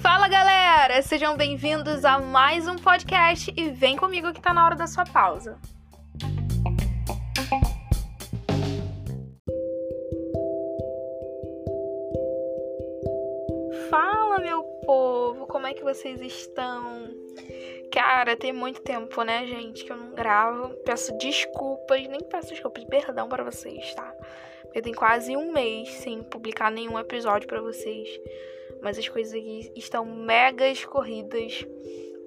Fala galera, sejam bem-vindos a mais um podcast e vem comigo que tá na hora da sua pausa. Fala meu povo, como é que vocês estão? Cara, tem muito tempo, né, gente, que eu não gravo. Peço desculpas, nem peço desculpas, perdão para vocês, tá? Porque tem quase um mês sem publicar nenhum episódio para vocês. Mas as coisas aqui estão mega escorridas.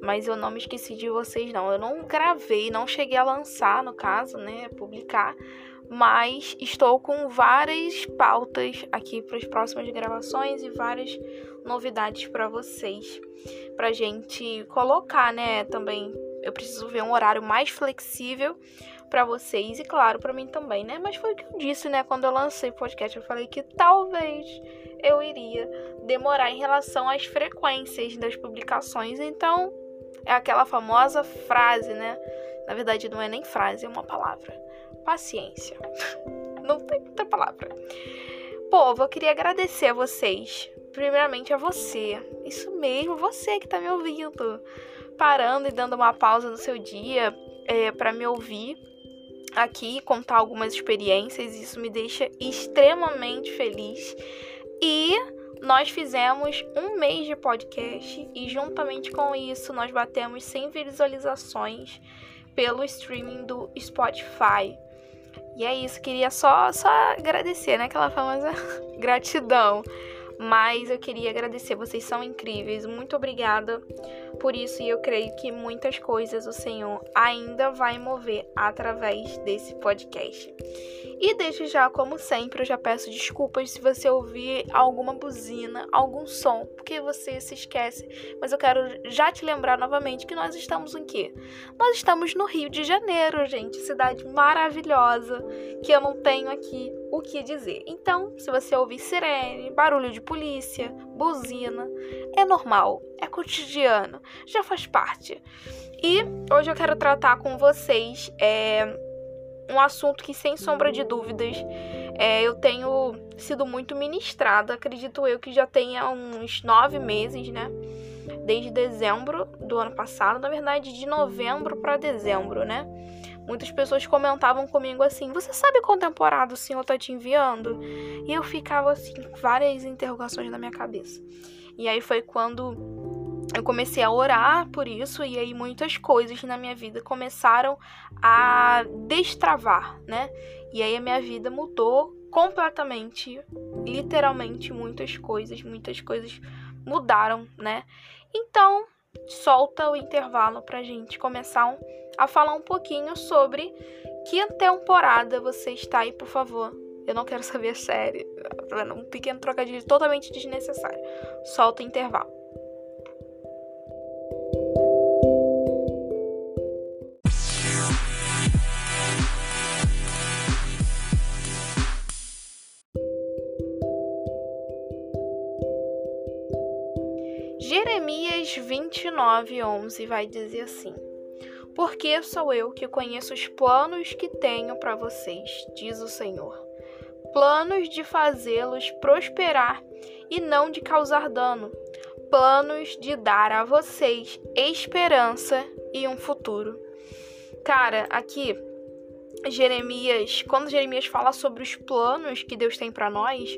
Mas eu não me esqueci de vocês, não. Eu não gravei, não cheguei a lançar, no caso, né? Publicar. Mas estou com várias pautas aqui para as próximas gravações e várias novidades para vocês. Pra gente colocar, né? Também eu preciso ver um horário mais flexível para vocês e claro para mim também, né? Mas foi o que eu disse, né, quando eu lancei o podcast, eu falei que talvez eu iria demorar em relação às frequências das publicações. Então, é aquela famosa frase, né? Na verdade, não é nem frase, é uma palavra. Paciência. Não tem outra palavra. Povo, eu queria agradecer a vocês. Primeiramente a você. Isso mesmo, você que tá me ouvindo. Parando e dando uma pausa no seu dia é, para me ouvir aqui, contar algumas experiências. Isso me deixa extremamente feliz. E nós fizemos um mês de podcast e juntamente com isso nós batemos 100 visualizações pelo streaming do Spotify. E é isso, queria só, só agradecer, né? Aquela famosa gratidão. Mas eu queria agradecer, vocês são incríveis. Muito obrigada por isso e eu creio que muitas coisas o Senhor ainda vai mover através desse podcast. E desde já, como sempre, eu já peço desculpas se você ouvir alguma buzina, algum som, porque você se esquece. Mas eu quero já te lembrar novamente que nós estamos em quê? Nós estamos no Rio de Janeiro, gente, cidade maravilhosa que eu não tenho aqui o que dizer. Então, se você ouvir sirene, barulho de polícia, buzina, é normal, é cotidiano, já faz parte. E hoje eu quero tratar com vocês é, um assunto que, sem sombra de dúvidas, é, eu tenho sido muito ministrada. Acredito eu que já tenha uns nove meses, né? Desde dezembro do ano passado, na verdade, de novembro para dezembro, né? Muitas pessoas comentavam comigo assim: Você sabe qual temporada o senhor tá te enviando? E eu ficava assim, várias interrogações na minha cabeça. E aí foi quando eu comecei a orar por isso e aí muitas coisas na minha vida começaram a destravar, né? E aí a minha vida mudou completamente, literalmente muitas coisas, muitas coisas mudaram, né? Então, solta o intervalo pra gente começar um, a falar um pouquinho sobre que temporada você está aí, por favor. Eu não quero saber a série. Tá um pequeno trocadilho totalmente desnecessário. Solta o intervalo. Jeremias 29, 11 vai dizer assim: Porque sou eu que conheço os planos que tenho para vocês, diz o Senhor. Planos de fazê-los prosperar e não de causar dano. Planos de dar a vocês esperança e um futuro. Cara, aqui Jeremias, quando Jeremias fala sobre os planos que Deus tem para nós,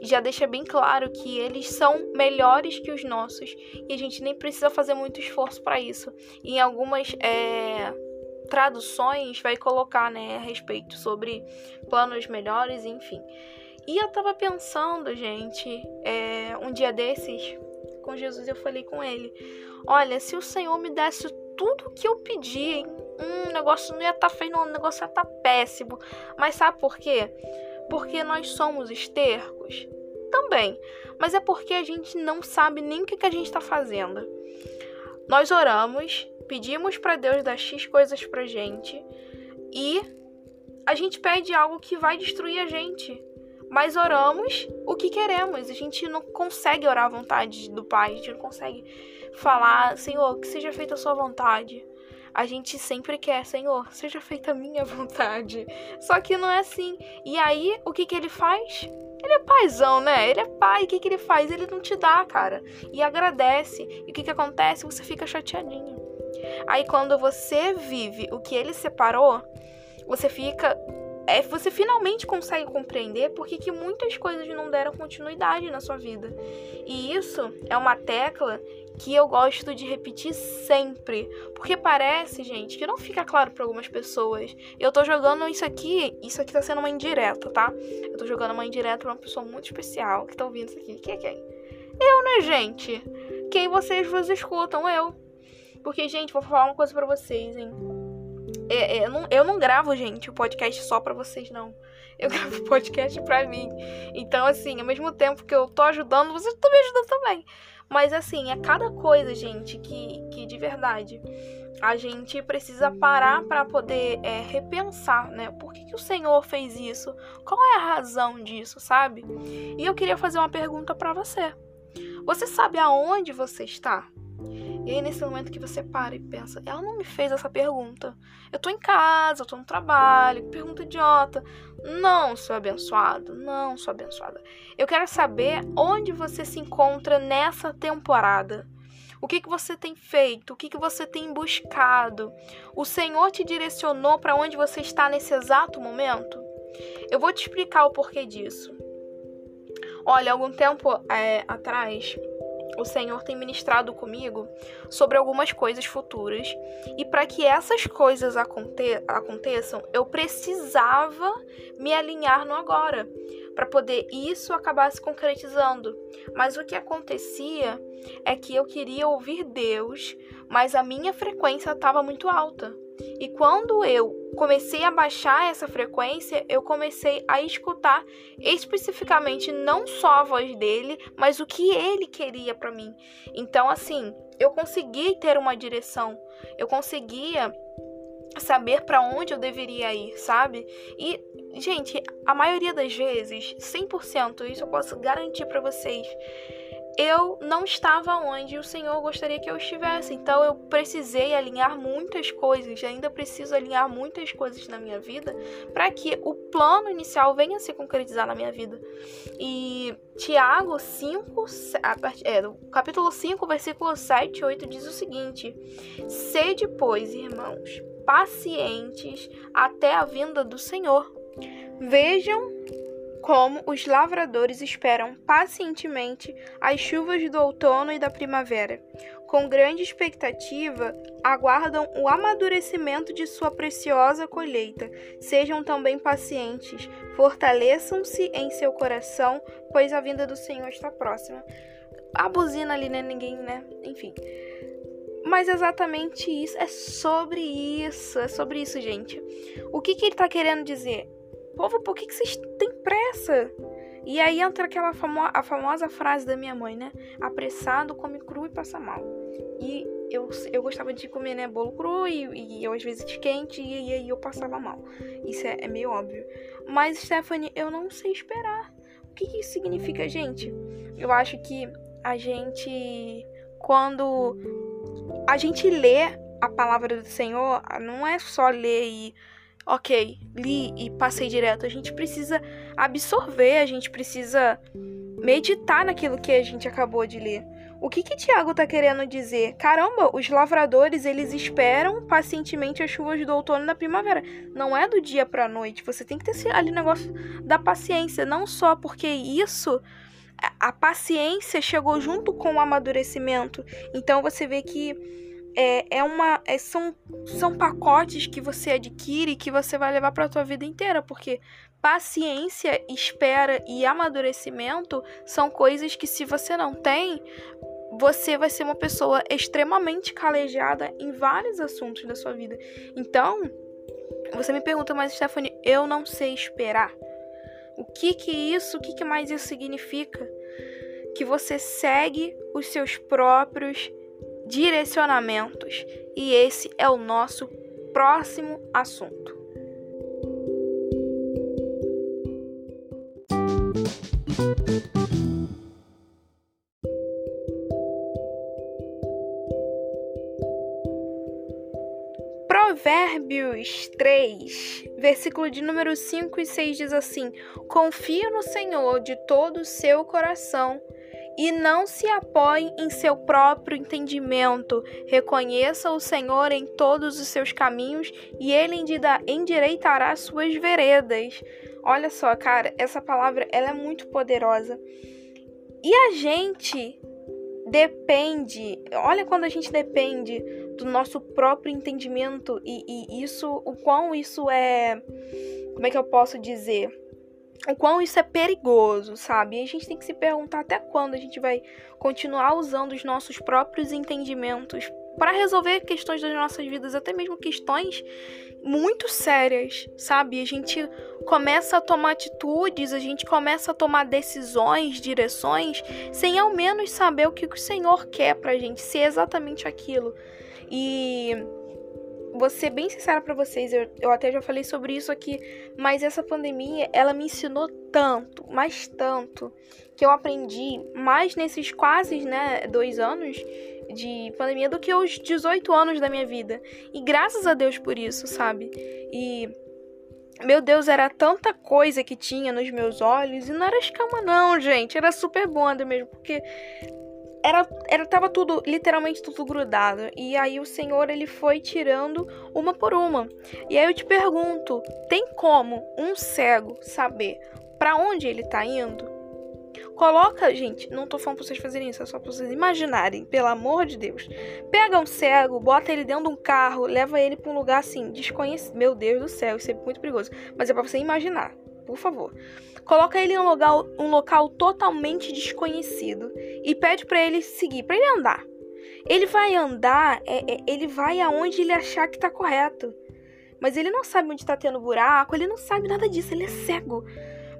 já deixa bem claro que eles são melhores que os nossos e a gente nem precisa fazer muito esforço para isso. em algumas é, traduções vai colocar, né, a respeito sobre planos melhores, enfim. E eu tava pensando, gente, é, um dia desses com Jesus eu falei com ele, olha, se o Senhor me desse tudo que eu pedi, hein? Hum, o negócio não ia estar tá feio, o negócio ia estar tá péssimo. Mas sabe por quê? Porque nós somos estercos? Também. Mas é porque a gente não sabe nem o que, que a gente está fazendo. Nós oramos, pedimos para Deus dar X coisas pra gente e a gente pede algo que vai destruir a gente. Mas oramos o que queremos. A gente não consegue orar à vontade do Pai, a gente não consegue falar, Senhor, que seja feita a sua vontade a gente sempre quer, Senhor, seja feita a minha vontade. Só que não é assim. E aí, o que que ele faz? Ele é paizão, né? Ele é pai. O que, que ele faz? Ele não te dá, cara. E agradece. E o que, que acontece? Você fica chateadinho. Aí quando você vive o que ele separou, você fica. É, você finalmente consegue compreender por que muitas coisas não deram continuidade na sua vida. E isso é uma tecla que eu gosto de repetir sempre. Porque parece, gente, que não fica claro para algumas pessoas. Eu tô jogando isso aqui, isso aqui tá sendo uma indireta, tá? Eu tô jogando uma indireta pra uma pessoa muito especial que tá ouvindo isso aqui. Quem é quem? Eu, né, gente? Quem vocês vos escutam? Eu. Porque, gente, vou falar uma coisa para vocês, hein? É, é, eu, não, eu não gravo, gente, o podcast só pra vocês, não. Eu gravo podcast pra mim. Então, assim, ao mesmo tempo que eu tô ajudando, vocês estão me ajudando também. Mas assim, é cada coisa, gente, que, que de verdade a gente precisa parar para poder é, repensar, né? Por que, que o Senhor fez isso? Qual é a razão disso, sabe? E eu queria fazer uma pergunta para você. Você sabe aonde você está? E aí, nesse momento que você para e pensa, ela não me fez essa pergunta. Eu tô em casa, eu tô no trabalho, que pergunta idiota. Não, sou abençoado. Não, sou abençoada. Eu quero saber onde você se encontra nessa temporada. O que, que você tem feito? O que, que você tem buscado? O Senhor te direcionou para onde você está nesse exato momento? Eu vou te explicar o porquê disso. Olha, algum tempo é, atrás, o Senhor tem ministrado comigo sobre algumas coisas futuras. E para que essas coisas aconte aconteçam, eu precisava me alinhar no agora, para poder isso acabar se concretizando. Mas o que acontecia é que eu queria ouvir Deus, mas a minha frequência estava muito alta. E quando eu comecei a baixar essa frequência, eu comecei a escutar especificamente não só a voz dele, mas o que ele queria para mim. Então, assim, eu consegui ter uma direção, eu conseguia saber para onde eu deveria ir, sabe? E, gente, a maioria das vezes, 100%, isso eu posso garantir para vocês eu não estava onde o Senhor gostaria que eu estivesse. Então eu precisei alinhar muitas coisas, ainda preciso alinhar muitas coisas na minha vida para que o plano inicial venha se concretizar na minha vida. E Tiago 5, é, capítulo 5, versículo 7 e 8 diz o seguinte: Sede, pois, irmãos, pacientes até a vinda do Senhor. Vejam como os lavradores esperam pacientemente as chuvas do outono e da primavera. Com grande expectativa, aguardam o amadurecimento de sua preciosa colheita. Sejam também pacientes, fortaleçam-se em seu coração, pois a vinda do Senhor está próxima. A buzina ali, né? Ninguém, né? Enfim. Mas exatamente isso, é sobre isso, é sobre isso, gente. O que, que ele está querendo dizer? Povo, por que, que vocês têm pressa? E aí entra aquela famo a famosa frase da minha mãe, né? Apressado, come cru e passa mal. E eu, eu gostava de comer, né, bolo cru e, e eu às vezes quente e, aí eu passava mal. Isso é, é, meio óbvio. Mas, Stephanie, eu não sei esperar. O que, que isso significa, gente? Eu acho que a gente, quando a gente lê a palavra do Senhor, não é só ler e ok, li e passei direto. A gente precisa absorver, a gente precisa meditar naquilo que a gente acabou de ler. O que que Tiago está querendo dizer? Caramba, os lavradores, eles esperam pacientemente as chuvas do outono e da primavera. Não é do dia para a noite. Você tem que ter esse, ali negócio da paciência, não só porque isso a paciência chegou junto com o amadurecimento. Então você vê que é, é uma é, são, são pacotes que você adquire que você vai levar para a tua vida inteira, porque paciência, espera e amadurecimento são coisas que se você não tem, você vai ser uma pessoa extremamente calejada em vários assuntos da sua vida. Então, você me pergunta, mas Stephanie, eu não sei esperar. O que que isso, o que que mais isso significa? Que você segue os seus próprios direcionamentos, e esse é o nosso próximo assunto. Provérbios 3, versículo de número 5 e 6 diz assim: Confie no Senhor de todo o seu coração e não se apoie em seu próprio entendimento. Reconheça o Senhor em todos os seus caminhos e ele endireitará suas veredas. Olha só, cara, essa palavra ela é muito poderosa. E a gente depende, olha quando a gente depende do nosso próprio entendimento e, e isso, o quão isso é, como é que eu posso dizer? O quão isso é perigoso, sabe? E a gente tem que se perguntar até quando a gente vai continuar usando os nossos próprios entendimentos para resolver questões das nossas vidas, até mesmo questões muito sérias, sabe? A gente começa a tomar atitudes, a gente começa a tomar decisões, direções, sem ao menos saber o que o Senhor quer pra gente, se é exatamente aquilo. E vou ser bem sincera para vocês, eu, eu até já falei sobre isso aqui, mas essa pandemia, ela me ensinou tanto, mas tanto, que eu aprendi mais nesses quase, né, dois anos de pandemia do que os 18 anos da minha vida. E graças a Deus por isso, sabe? E meu Deus, era tanta coisa que tinha nos meus olhos e não era escama não, gente, era super bonda mesmo, porque era, era tava tudo, literalmente tudo grudado. E aí o Senhor ele foi tirando uma por uma. E aí eu te pergunto, tem como um cego saber para onde ele tá indo? Coloca, gente, não tô falando pra vocês fazerem isso, é só pra vocês imaginarem, pelo amor de Deus. Pega um cego, bota ele dentro de um carro, leva ele pra um lugar assim, desconhecido. Meu Deus do céu, isso é muito perigoso. Mas é pra você imaginar, por favor. Coloca ele em um local, um local totalmente desconhecido e pede para ele seguir, para ele andar. Ele vai andar, é, é, ele vai aonde ele achar que tá correto. Mas ele não sabe onde tá tendo buraco, ele não sabe nada disso, ele é cego.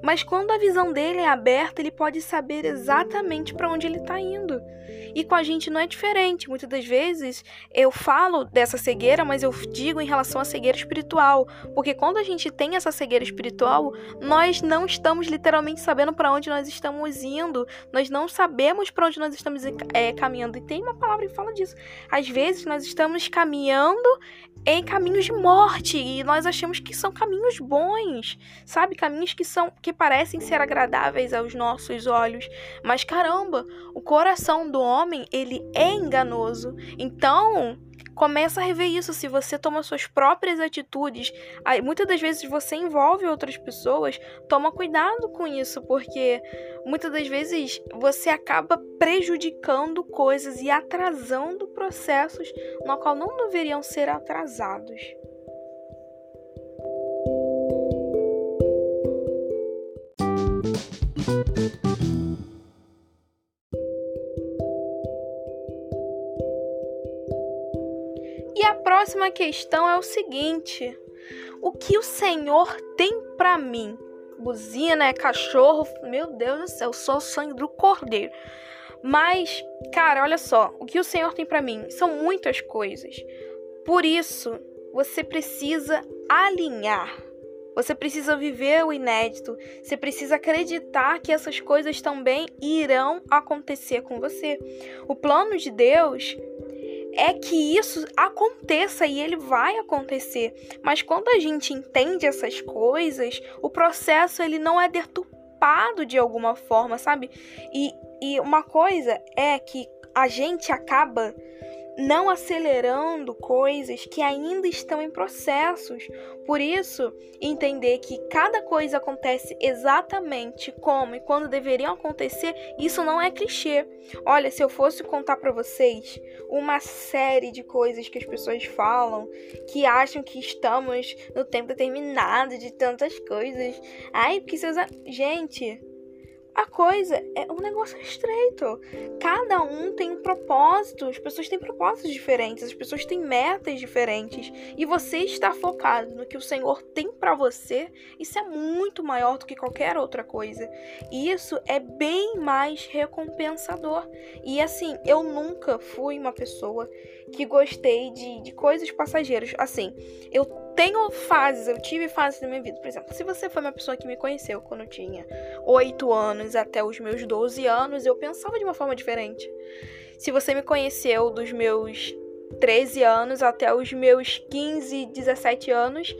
Mas quando a visão dele é aberta, ele pode saber exatamente para onde ele está indo. E com a gente não é diferente. Muitas das vezes eu falo dessa cegueira, mas eu digo em relação à cegueira espiritual. Porque quando a gente tem essa cegueira espiritual, nós não estamos literalmente sabendo para onde nós estamos indo. Nós não sabemos para onde nós estamos é, caminhando. E tem uma palavra que fala disso. Às vezes nós estamos caminhando em caminhos de morte e nós achamos que são caminhos bons, sabe? Caminhos que são que parecem ser agradáveis aos nossos olhos, mas caramba, o coração do homem, ele é enganoso. Então, Começa a rever isso. Se você toma suas próprias atitudes, aí, muitas das vezes você envolve outras pessoas, toma cuidado com isso, porque muitas das vezes você acaba prejudicando coisas e atrasando processos no qual não deveriam ser atrasados. Próxima questão é o seguinte: o que o Senhor tem para mim? Buzina, é cachorro, meu Deus do céu, só o sangue do cordeiro. Mas, cara, olha só, o que o Senhor tem para mim são muitas coisas. Por isso, você precisa alinhar. Você precisa viver o inédito. Você precisa acreditar que essas coisas também irão acontecer com você. O plano de Deus é que isso aconteça e ele vai acontecer. Mas quando a gente entende essas coisas, o processo ele não é deturpado de alguma forma, sabe? E, e uma coisa é que a gente acaba não acelerando coisas que ainda estão em processos. Por isso, entender que cada coisa acontece exatamente como e quando deveriam acontecer, isso não é clichê. Olha, se eu fosse contar para vocês uma série de coisas que as pessoas falam, que acham que estamos no tempo determinado de tantas coisas. Ai, porque seus. Gente, a coisa é um negócio estreito. Cada um tem um propósito, as pessoas têm propósitos diferentes, as pessoas têm metas diferentes. E você está focado no que o Senhor tem para você, isso é muito maior do que qualquer outra coisa. E isso é bem mais recompensador. E assim, eu nunca fui uma pessoa que gostei de, de coisas passageiras. Assim, eu tenho fases, eu tive fases na minha vida. Por exemplo, se você foi uma pessoa que me conheceu quando eu tinha 8 anos até os meus 12 anos, eu pensava de uma forma diferente. Se você me conheceu dos meus 13 anos até os meus 15, 17 anos,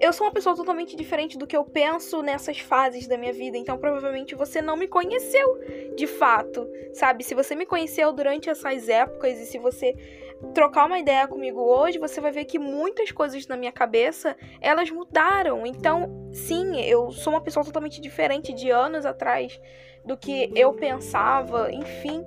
eu sou uma pessoa totalmente diferente do que eu penso nessas fases da minha vida. Então, provavelmente você não me conheceu de fato, sabe? Se você me conheceu durante essas épocas e se você trocar uma ideia comigo hoje, você vai ver que muitas coisas na minha cabeça, elas mudaram. Então, sim, eu sou uma pessoa totalmente diferente de anos atrás do que eu pensava, enfim.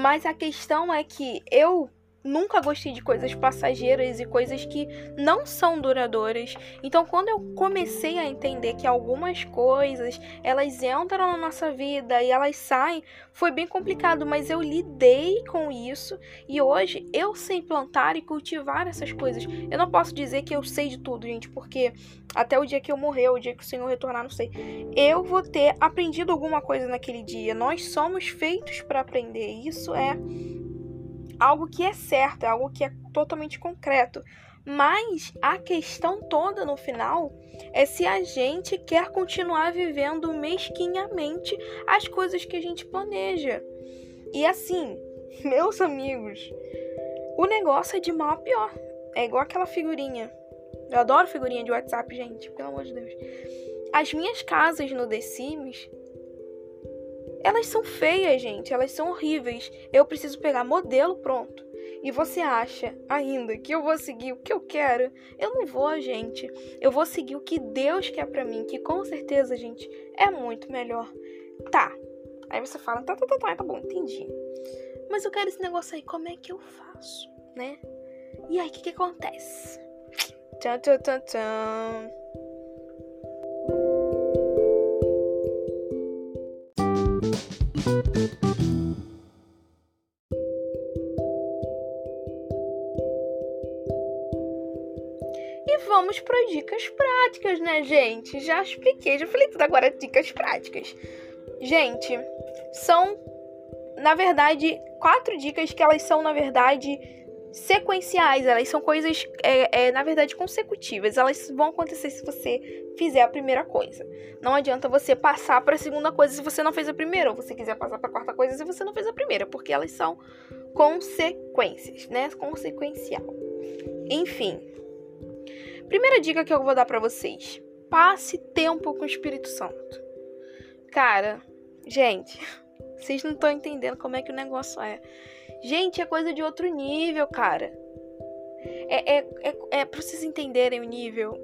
Mas a questão é que eu nunca gostei de coisas passageiras e coisas que não são duradouras. Então, quando eu comecei a entender que algumas coisas elas entram na nossa vida e elas saem, foi bem complicado, mas eu lidei com isso e hoje eu sei plantar e cultivar essas coisas. Eu não posso dizer que eu sei de tudo, gente, porque até o dia que eu morrer, o dia que o Senhor retornar, não sei. Eu vou ter aprendido alguma coisa naquele dia. Nós somos feitos para aprender. Isso é algo que é certo, é algo que é totalmente concreto. Mas a questão toda no final é se a gente quer continuar vivendo mesquinhamente as coisas que a gente planeja. E assim, meus amigos, o negócio é de mal a pior. É igual aquela figurinha. Eu adoro figurinha de WhatsApp, gente, pelo amor de Deus. As minhas casas no The Sims elas são feias, gente, elas são horríveis. Eu preciso pegar modelo pronto. E você acha ainda que eu vou seguir o que eu quero? Eu não vou, gente. Eu vou seguir o que Deus quer para mim, que com certeza, gente, é muito melhor. Tá. Aí você fala, tá, tá, tá, tá, tá bom, entendi. Mas eu quero esse negócio aí, como é que eu faço, né? E aí, o que, que acontece? Tchan, tchan, tchan, tchan. Dicas práticas, né, gente? Já expliquei, já falei tudo agora, dicas práticas. Gente, são, na verdade, quatro dicas que elas são, na verdade, sequenciais, elas são coisas, é, é, na verdade, consecutivas. Elas vão acontecer se você fizer a primeira coisa. Não adianta você passar para a segunda coisa se você não fez a primeira, ou você quiser passar para a quarta coisa se você não fez a primeira, porque elas são consequências, né? Consequencial. Enfim. Primeira dica que eu vou dar para vocês: passe tempo com o Espírito Santo. Cara, gente, vocês não estão entendendo como é que o negócio é. Gente, é coisa de outro nível, cara. É, é, é, é pra vocês entenderem o nível.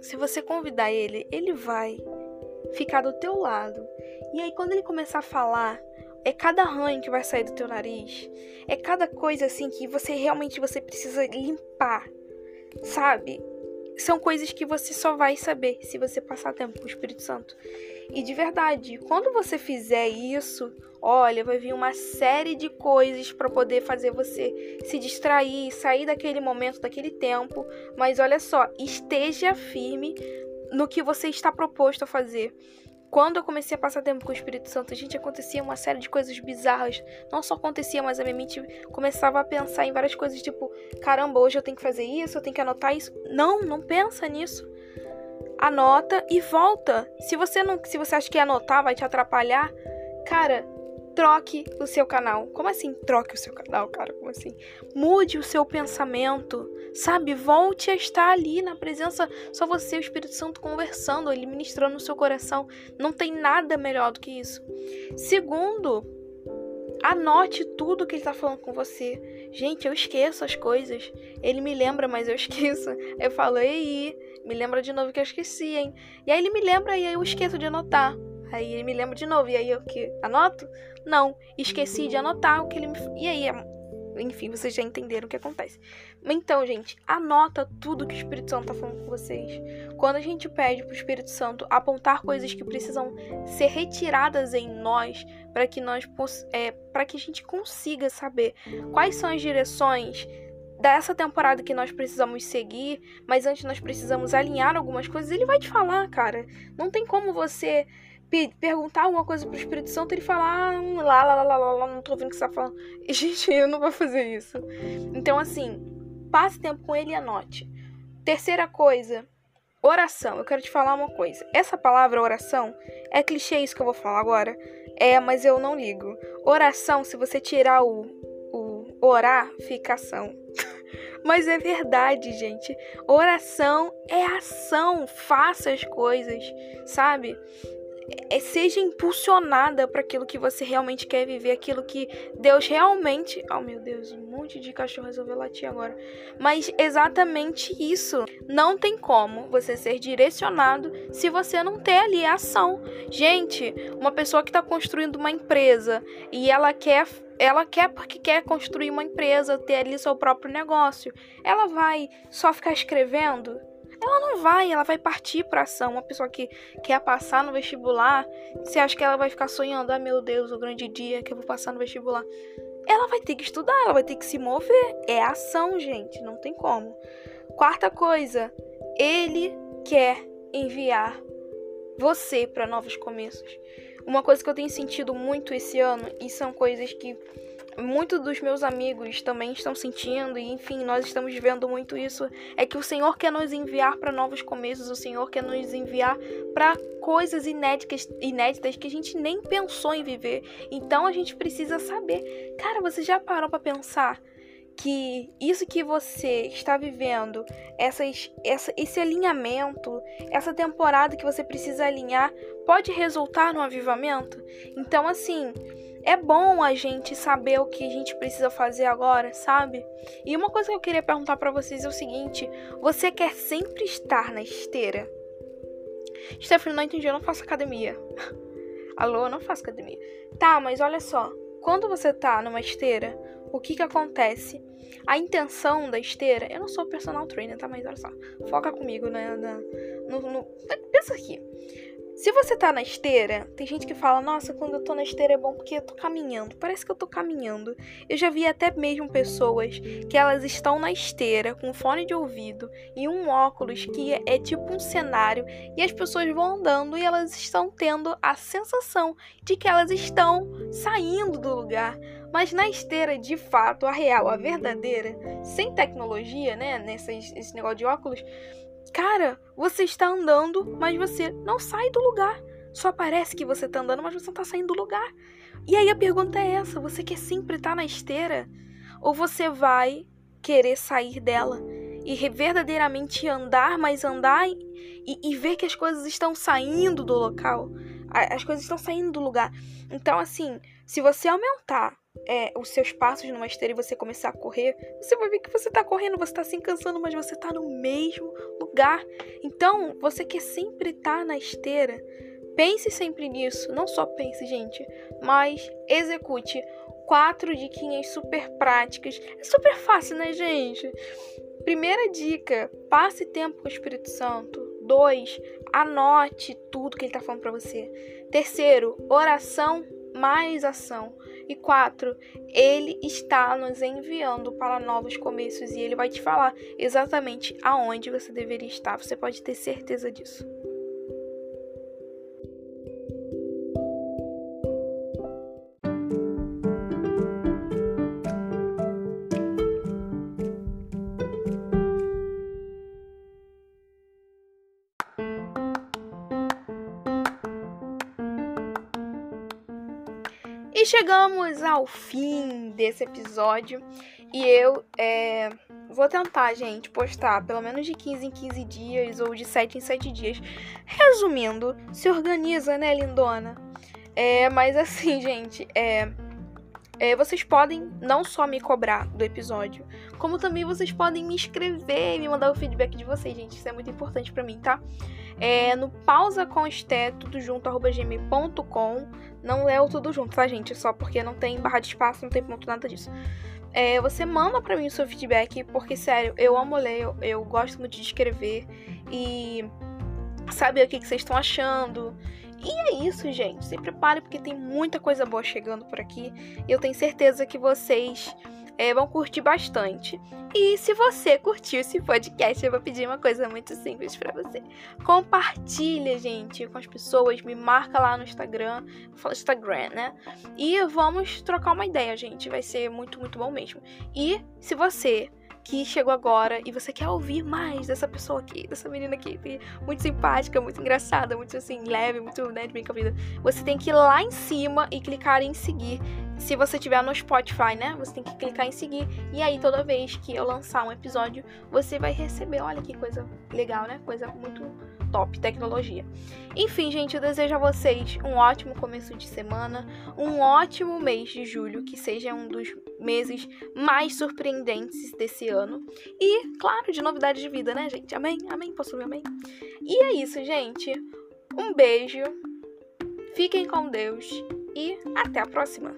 Se você convidar ele, ele vai ficar do teu lado. E aí, quando ele começar a falar, é cada ranho que vai sair do teu nariz. É cada coisa assim que você realmente você precisa limpar. Sabe? São coisas que você só vai saber se você passar tempo com o Espírito Santo. E de verdade, quando você fizer isso, olha, vai vir uma série de coisas para poder fazer você se distrair, sair daquele momento, daquele tempo. Mas olha só, esteja firme no que você está proposto a fazer. Quando eu comecei a passar tempo com o Espírito Santo, gente acontecia uma série de coisas bizarras. Não só acontecia, mas a minha mente começava a pensar em várias coisas, tipo, caramba, hoje eu tenho que fazer isso, eu tenho que anotar isso. Não, não pensa nisso anota e volta. Se você não, se você acha que anotar vai te atrapalhar, cara, troque o seu canal. Como assim troque o seu canal, cara? Como assim? Mude o seu pensamento, sabe? Volte a estar ali na presença, só você e o Espírito Santo conversando, ele ministrando no seu coração. Não tem nada melhor do que isso. Segundo, anote tudo que ele tá falando com você. Gente, eu esqueço as coisas. Ele me lembra, mas eu esqueço. Eu falo, ei, me lembra de novo que eu esqueci, hein? E aí ele me lembra e aí eu esqueço de anotar. Aí ele me lembra de novo e aí eu que anoto? Não, esqueci de anotar o que ele me E aí, enfim, vocês já entenderam o que acontece. Então, gente, anota tudo que o Espírito Santo tá falando com vocês. Quando a gente pede pro Espírito Santo apontar coisas que precisam ser retiradas em nós para que nós é, para que a gente consiga saber quais são as direções dessa temporada que nós precisamos seguir, mas antes nós precisamos alinhar algumas coisas, ele vai te falar, cara. Não tem como você perguntar alguma coisa pro Espírito Santo ele falar ah, lá, lá, lá, lá, lá, não tô ouvindo o que você tá falando. E, gente, eu não vou fazer isso. Então, assim, passe tempo com ele e anote. Terceira coisa, oração. Eu quero te falar uma coisa. Essa palavra oração é clichê isso que eu vou falar agora. É, mas eu não ligo. Oração, se você tirar o, o oraficação. Mas é verdade, gente. Oração é ação. Faça as coisas, sabe? É, seja impulsionada para aquilo que você realmente quer viver, aquilo que Deus realmente. Oh, meu Deus, um monte de cachorro resolveu latir agora. Mas exatamente isso. Não tem como você ser direcionado se você não ter ali a ação. Gente, uma pessoa que está construindo uma empresa e ela quer ela quer porque quer construir uma empresa, ter ali seu próprio negócio. Ela vai só ficar escrevendo? Ela não vai, ela vai partir para ação. Uma pessoa que quer passar no vestibular, você acha que ela vai ficar sonhando, ah, meu Deus, o grande dia que eu vou passar no vestibular? Ela vai ter que estudar, ela vai ter que se mover. É ação, gente, não tem como. Quarta coisa, ele quer enviar você para novos começos. Uma coisa que eu tenho sentido muito esse ano, e são coisas que muitos dos meus amigos também estão sentindo, e enfim, nós estamos vendo muito isso, é que o Senhor quer nos enviar para novos começos, o Senhor quer nos enviar para coisas inéditas, inéditas que a gente nem pensou em viver. Então a gente precisa saber. Cara, você já parou para pensar que isso que você está vivendo, essas, essa, esse alinhamento, essa temporada que você precisa alinhar, pode resultar no avivamento? Então, assim, é bom a gente saber o que a gente precisa fazer agora, sabe? E uma coisa que eu queria perguntar para vocês é o seguinte: você quer sempre estar na esteira? Stephanie, não entendi, eu não faço academia. Alô, eu não faço academia. Tá, mas olha só. Quando você tá numa esteira, o que que acontece? A intenção da esteira, eu não sou personal trainer, tá? Mas olha só, foca comigo, né? No, no, pensa aqui. Se você tá na esteira, tem gente que fala, nossa, quando eu tô na esteira é bom porque eu tô caminhando. Parece que eu tô caminhando. Eu já vi até mesmo pessoas que elas estão na esteira com fone de ouvido e um óculos que é, tipo um cenário e as pessoas vão andando e elas estão tendo a sensação de que elas estão saindo do lugar. Mas na esteira, de fato, a real, a verdadeira, sem tecnologia, né, nesse esse negócio de óculos, Cara, você está andando, mas você não sai do lugar. Só parece que você está andando, mas você não está saindo do lugar. E aí a pergunta é essa: você quer sempre estar tá na esteira? Ou você vai querer sair dela e verdadeiramente andar, mas andar e, e ver que as coisas estão saindo do local? As coisas estão saindo do lugar. Então, assim, se você aumentar é, os seus passos numa esteira e você começar a correr, você vai ver que você tá correndo, você tá se cansando, mas você tá no mesmo lugar. Então, você quer sempre estar tá na esteira. Pense sempre nisso. Não só pense, gente, mas execute. Quatro diquinhas super práticas. É super fácil, né, gente? Primeira dica: passe tempo com o Espírito Santo. Dois, anote tudo que ele tá falando para você. Terceiro, oração mais ação. E quatro, ele está nos enviando para novos começos e ele vai te falar exatamente aonde você deveria estar. Você pode ter certeza disso. Chegamos ao fim desse episódio. E eu é, vou tentar, gente, postar pelo menos de 15 em 15 dias ou de 7 em 7 dias. Resumindo, se organiza, né, lindona? É, mas assim, gente, é, é, vocês podem não só me cobrar do episódio, como também vocês podem me escrever e me mandar o feedback de vocês, gente. Isso é muito importante para mim, tá? É, no pausa tudo junto, arroba gmail.com. Não é o tudo junto, tá, gente? Só porque não tem barra de espaço, não tem ponto, nada disso. É, você manda para mim o seu feedback, porque, sério, eu amo ler, eu, eu gosto muito de escrever e saber o que, que vocês estão achando. E é isso, gente. Se prepare porque tem muita coisa boa chegando por aqui. E eu tenho certeza que vocês é, vão curtir bastante. E se você curtiu esse podcast, eu vou pedir uma coisa muito simples para você. Compartilha, gente, com as pessoas, me marca lá no Instagram, fala Instagram, né? E vamos trocar uma ideia, gente. Vai ser muito, muito bom mesmo. E se você que chegou agora e você quer ouvir mais dessa pessoa aqui, dessa menina aqui, muito simpática, muito engraçada, muito assim, leve, muito, né, de bem com a vida, você tem que ir lá em cima e clicar em seguir. Se você tiver no Spotify, né? Você tem que clicar em seguir. E aí, toda vez que eu lançar um episódio, você vai receber. Olha que coisa legal, né? Coisa muito top, tecnologia. Enfim, gente, eu desejo a vocês um ótimo começo de semana, um ótimo mês de julho, que seja um dos meses mais surpreendentes desse ano. E, claro, de novidades de vida, né, gente? Amém? Amém? Posso ouvir amém? E é isso, gente. Um beijo. Fiquem com Deus e até a próxima.